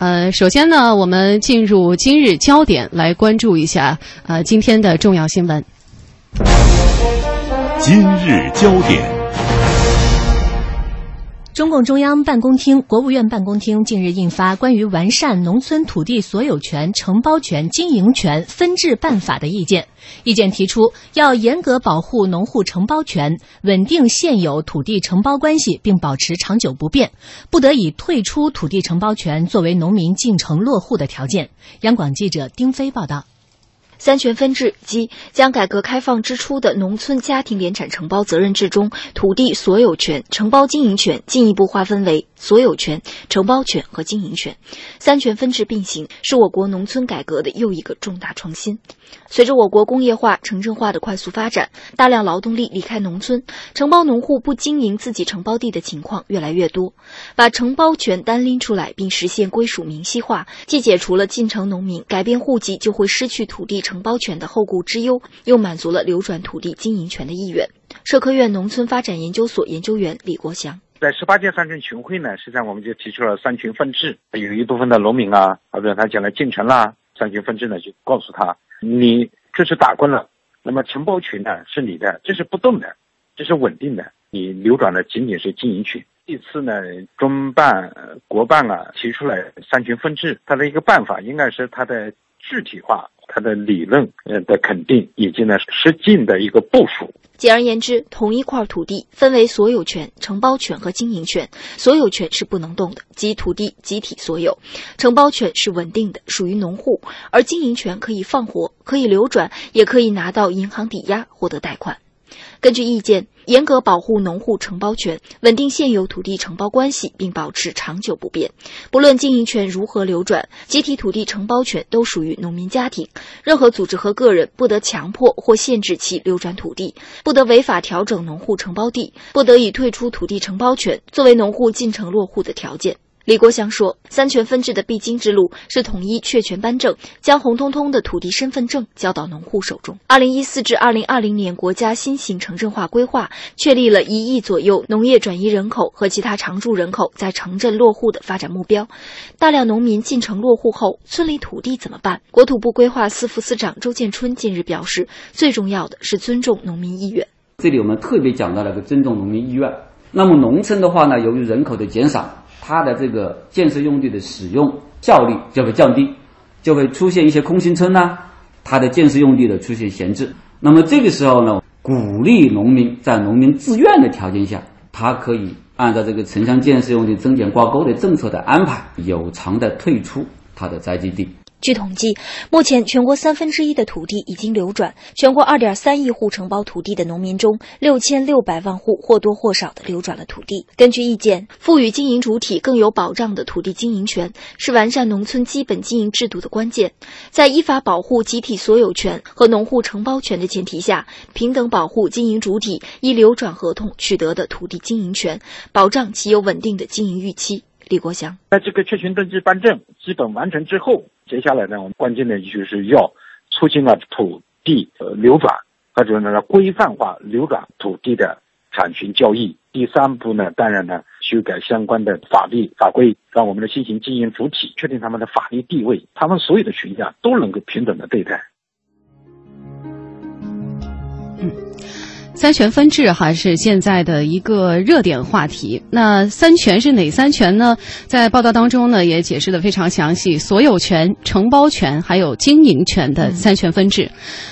呃，首先呢，我们进入今日焦点，来关注一下呃今天的重要新闻。今日焦点。中共中央办公厅、国务院办公厅近日印发关于完善农村土地所有权、承包权、经营权分置办法的意见。意见提出，要严格保护农户承包权，稳定现有土地承包关系，并保持长久不变，不得以退出土地承包权作为农民进城落户的条件。央广记者丁飞报道。三权分置即将改革开放之初的农村家庭联产承包责任制中土地所有权、承包经营权进一步划分为所有权、承包权和经营权，三权分置并行，是我国农村改革的又一个重大创新。随着我国工业化、城镇化的快速发展，大量劳动力离开农村，承包农户不经营自己承包地的情况越来越多。把承包权单拎出来，并实现归属明晰化，既解除了进城农民改变户籍就会失去土地。承包权的后顾之忧，又满足了流转土地经营权的意愿。社科院农村发展研究所研究员李国祥在十八届三中全会呢，实际上我们就提出了三权分置。有一部分的农民啊，比如他将来进城啦，三权分置呢，就告诉他，你这是打工了，那么承包权呢是你的，这是不动的，这是稳定的，你流转的仅仅是经营权。这次呢，中办、国办啊提出来三权分置，它的一个办法应该是它的具体化。它的理论呃的肯定，以及呢实际的一个部署。简而言之，同一块土地分为所有权、承包权和经营权。所有权是不能动的，即土地集体所有；承包权是稳定的，属于农户；而经营权可以放活，可以流转，也可以拿到银行抵押获得贷款。根据意见，严格保护农户承包权，稳定现有土地承包关系，并保持长久不变。不论经营权如何流转，集体土地承包权都属于农民家庭。任何组织和个人不得强迫或限制其流转土地，不得违法调整农户承包地，不得以退出土地承包权作为农户进城落户的条件。李国祥说：“三权分置的必经之路是统一确权颁证，将红彤彤的土地身份证交到农户手中。二零一四至二零二零年国家新型城镇化规划确立了一亿左右农业转移人口和其他常住人口在城镇落户的发展目标。大量农民进城落户后，村里土地怎么办？国土部规划司副司长周建春近日表示，最重要的是尊重农民意愿。这里我们特别讲到了个尊重农民意愿。那么农村的话呢，由于人口的减少。”它的这个建设用地的使用效率就会降低，就会出现一些空心村呐，它的建设用地的出现闲置。那么这个时候呢，鼓励农民在农民自愿的条件下，他可以按照这个城乡建设用地增减挂钩的政策的安排，有偿的退出他的宅基地。据统计，目前全国三分之一的土地已经流转。全国二点三亿户承包土地的农民中，六千六百万户或多或少的流转了土地。根据意见，赋予经营主体更有保障的土地经营权，是完善农村基本经营制度的关键。在依法保护集体所有权和农户承包权的前提下，平等保护经营主体依流转合同取得的土地经营权，保障其有稳定的经营预期。李国祥，在这个确权登记颁证基本完成之后。接下来呢，我们关键的就是要促进了土地流转，或者呢规范化流转土地的产权交易。第三步呢，当然呢修改相关的法律法规，让我们的新型经营主体确定他们的法律地位，他们所有的权益都能够平等的对待。三权分置哈是现在的一个热点话题。那三权是哪三权呢？在报道当中呢，也解释的非常详细：所有权、承包权还有经营权的三权分置。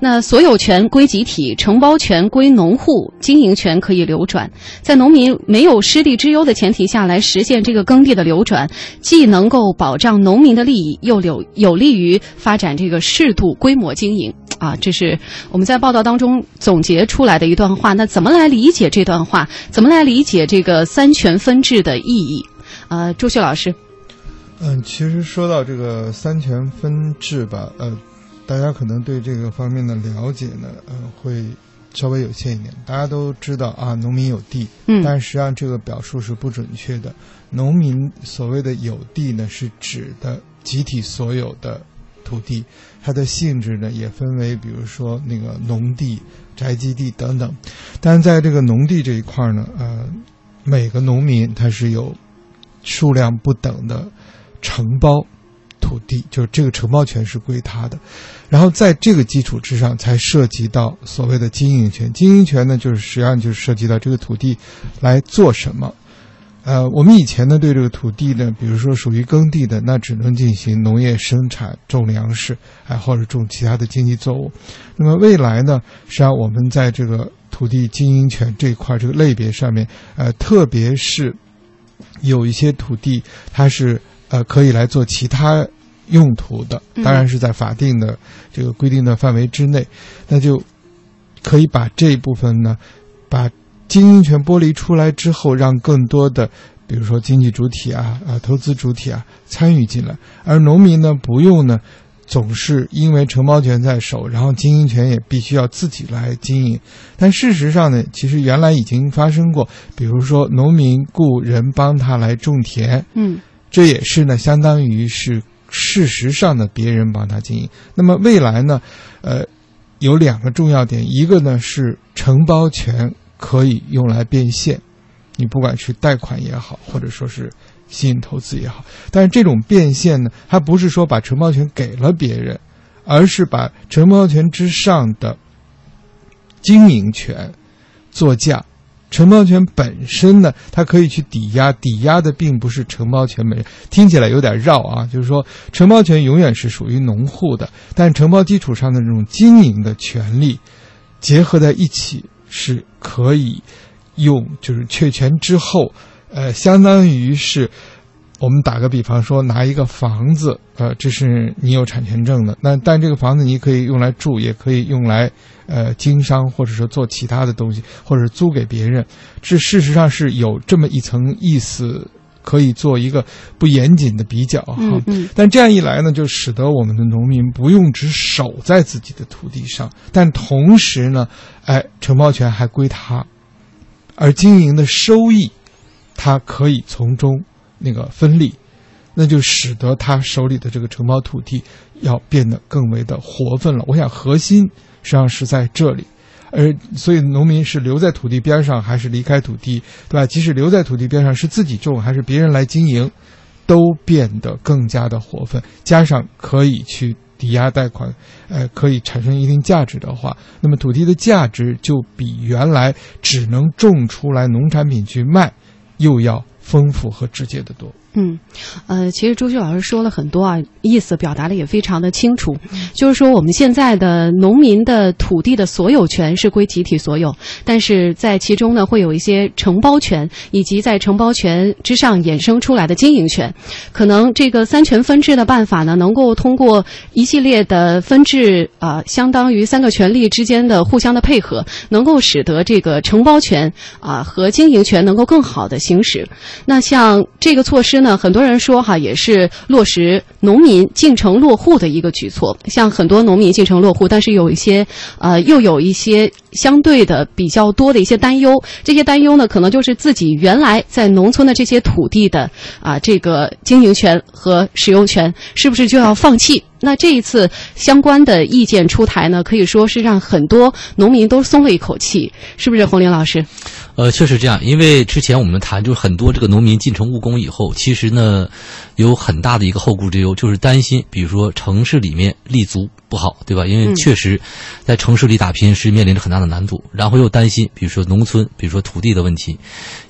那所有权归集体，承包权归农户，经营权可以流转。在农民没有失地之忧的前提下来实现这个耕地的流转，既能够保障农民的利益，又有有利于发展这个适度规模经营。啊，这是我们在报道当中总结出来的一段话。那怎么来理解这段话？怎么来理解这个三权分置的意义？呃，朱旭老师，嗯，其实说到这个三权分置吧，呃，大家可能对这个方面的了解呢，呃，会稍微有限一点。大家都知道啊，农民有地，嗯，但实际上这个表述是不准确的。农民所谓的有地呢，是指的集体所有的。土地，它的性质呢也分为，比如说那个农地、宅基地等等。但是在这个农地这一块呢，呃，每个农民他是有数量不等的承包土地，就是这个承包权是归他的。然后在这个基础之上，才涉及到所谓的经营权。经营权呢，就是实际上就是涉及到这个土地来做什么。呃，我们以前呢对这个土地呢，比如说属于耕地的，那只能进行农业生产，种粮食，哎，或者种其他的经济作物。那么未来呢，实际上我们在这个土地经营权这一块这个类别上面，呃，特别是有一些土地，它是呃可以来做其他用途的，当然是在法定的这个规定的范围之内，那就可以把这一部分呢，把。经营权剥离出来之后，让更多的，比如说经济主体啊、啊投资主体啊参与进来，而农民呢不用呢，总是因为承包权在手，然后经营权也必须要自己来经营。但事实上呢，其实原来已经发生过，比如说农民雇人帮他来种田，嗯，这也是呢，相当于是事实上的别人帮他经营。那么未来呢，呃，有两个重要点，一个呢是承包权。可以用来变现，你不管是贷款也好，或者说是吸引投资也好，但是这种变现呢，它不是说把承包权给了别人，而是把承包权之上的经营权作价。承包权本身呢，它可以去抵押，抵押的并不是承包权本身。听起来有点绕啊，就是说承包权永远是属于农户的，但承包基础上的这种经营的权利结合在一起。是可以用，就是确权之后，呃，相当于是我们打个比方说，拿一个房子，呃，这是你有产权证的，那但这个房子你可以用来住，也可以用来呃经商，或者说做其他的东西，或者租给别人，这事实上是有这么一层意思。可以做一个不严谨的比较哈，但这样一来呢，就使得我们的农民不用只守在自己的土地上，但同时呢，哎，承包权还归他，而经营的收益，他可以从中那个分利，那就使得他手里的这个承包土地要变得更为的活分了。我想核心实际上是在这里。而所以，农民是留在土地边上，还是离开土地，对吧？即使留在土地边上，是自己种还是别人来经营，都变得更加的活分。加上可以去抵押贷款，呃，可以产生一定价值的话，那么土地的价值就比原来只能种出来农产品去卖，又要丰富和直接的多。嗯，呃，其实朱旭老师说了很多啊，意思表达的也非常的清楚。就是说，我们现在的农民的土地的所有权是归集体所有，但是在其中呢，会有一些承包权，以及在承包权之上衍生出来的经营权。可能这个三权分置的办法呢，能够通过一系列的分置啊，相当于三个权利之间的互相的配合，能够使得这个承包权啊和经营权能够更好的行使。那像这个措施。那很多人说哈，也是落实农民进城落户的一个举措。像很多农民进城落户，但是有一些呃，又有一些相对的比较多的一些担忧。这些担忧呢，可能就是自己原来在农村的这些土地的啊，这个经营权和使用权是不是就要放弃？那这一次相关的意见出台呢，可以说是让很多农民都松了一口气，是不是，洪林老师？呃，确实这样，因为之前我们谈，就是很多这个农民进城务工以后，其实呢，有很大的一个后顾之忧，就是担心，比如说城市里面立足不好，对吧？因为确实，在城市里打拼是面临着很大的难度，然后又担心，比如说农村，比如说土地的问题，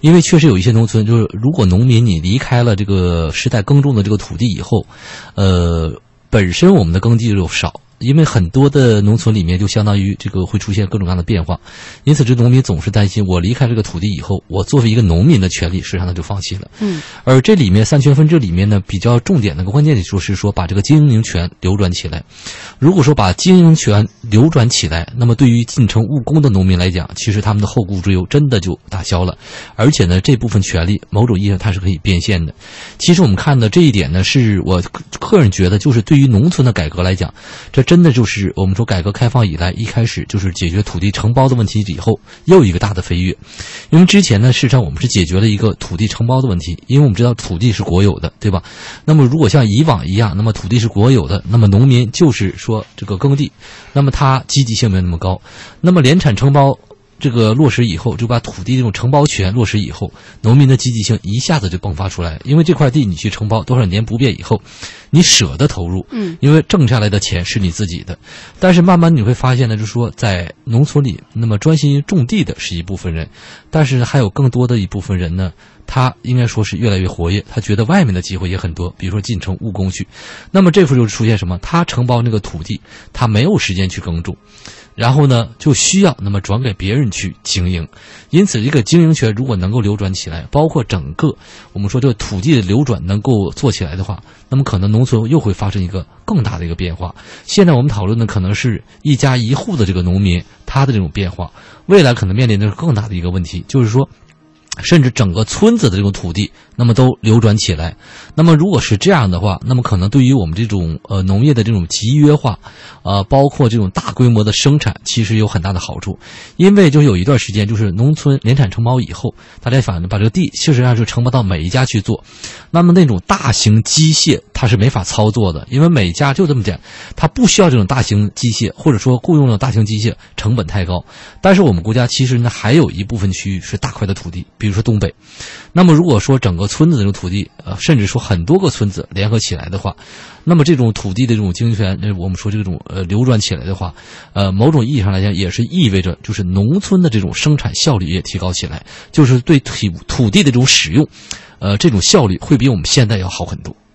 因为确实有一些农村，就是如果农民你离开了这个世代耕种的这个土地以后，呃，本身我们的耕地就少。因为很多的农村里面就相当于这个会出现各种各样的变化，因此这农民总是担心，我离开这个土地以后，我作为一个农民的权利实际上他就放弃了。嗯，而这里面三权分置里面呢，比较重点的个关键的就是说把这个经营权流转起来。如果说把经营权流转起来，那么对于进城务工的农民来讲，其实他们的后顾之忧真的就打消了。而且呢，这部分权利某种意义上它是可以变现的。其实我们看的这一点呢，是我个人觉得，就是对于农村的改革来讲，这。真的就是我们说改革开放以来，一开始就是解决土地承包的问题以后，又一个大的飞跃。因为之前呢，事实上我们是解决了一个土地承包的问题，因为我们知道土地是国有的，对吧？那么如果像以往一样，那么土地是国有的，那么农民就是说这个耕地，那么它积极性没有那么高。那么联产承包这个落实以后，就把土地这种承包权落实以后，农民的积极性一下子就迸发出来。因为这块地你去承包多少年不变以后，你舍得投入，嗯，因为挣下来的钱是你自己的。但是慢慢你会发现呢，就是说在农村里，那么专心种地的是一部分人，但是还有更多的一部分人呢，他应该说是越来越活跃，他觉得外面的机会也很多，比如说进城务工去。那么这时候就出现什么？他承包那个土地，他没有时间去耕种。然后呢，就需要那么转给别人去经营，因此这个经营权如果能够流转起来，包括整个我们说这个土地的流转能够做起来的话，那么可能农农村又会发生一个更大的一个变化。现在我们讨论的可能是一家一户的这个农民他的这种变化，未来可能面临的是更大的一个问题，就是说。甚至整个村子的这种土地，那么都流转起来。那么如果是这样的话，那么可能对于我们这种呃农业的这种集约化，呃，包括这种大规模的生产，其实有很大的好处。因为就有一段时间，就是农村联产承包以后，大家反正把这个地事实上是承包到每一家去做。那么那种大型机械它是没法操作的，因为每家就这么点，它不需要这种大型机械，或者说雇佣的大型机械成本太高。但是我们国家其实呢还有一部分区域是大块的土地，比如说东北。那么如果说整个村子这种土地，呃，甚至说很多个村子联合起来的话，那么这种土地的这种经营权，那，我们说这种呃流转起来的话，呃，某种意义上来讲也是意味着就是农村的这种生产效率也提高起来，就是对土土地的这种使用，呃，这种效率会比我们现在要好很多。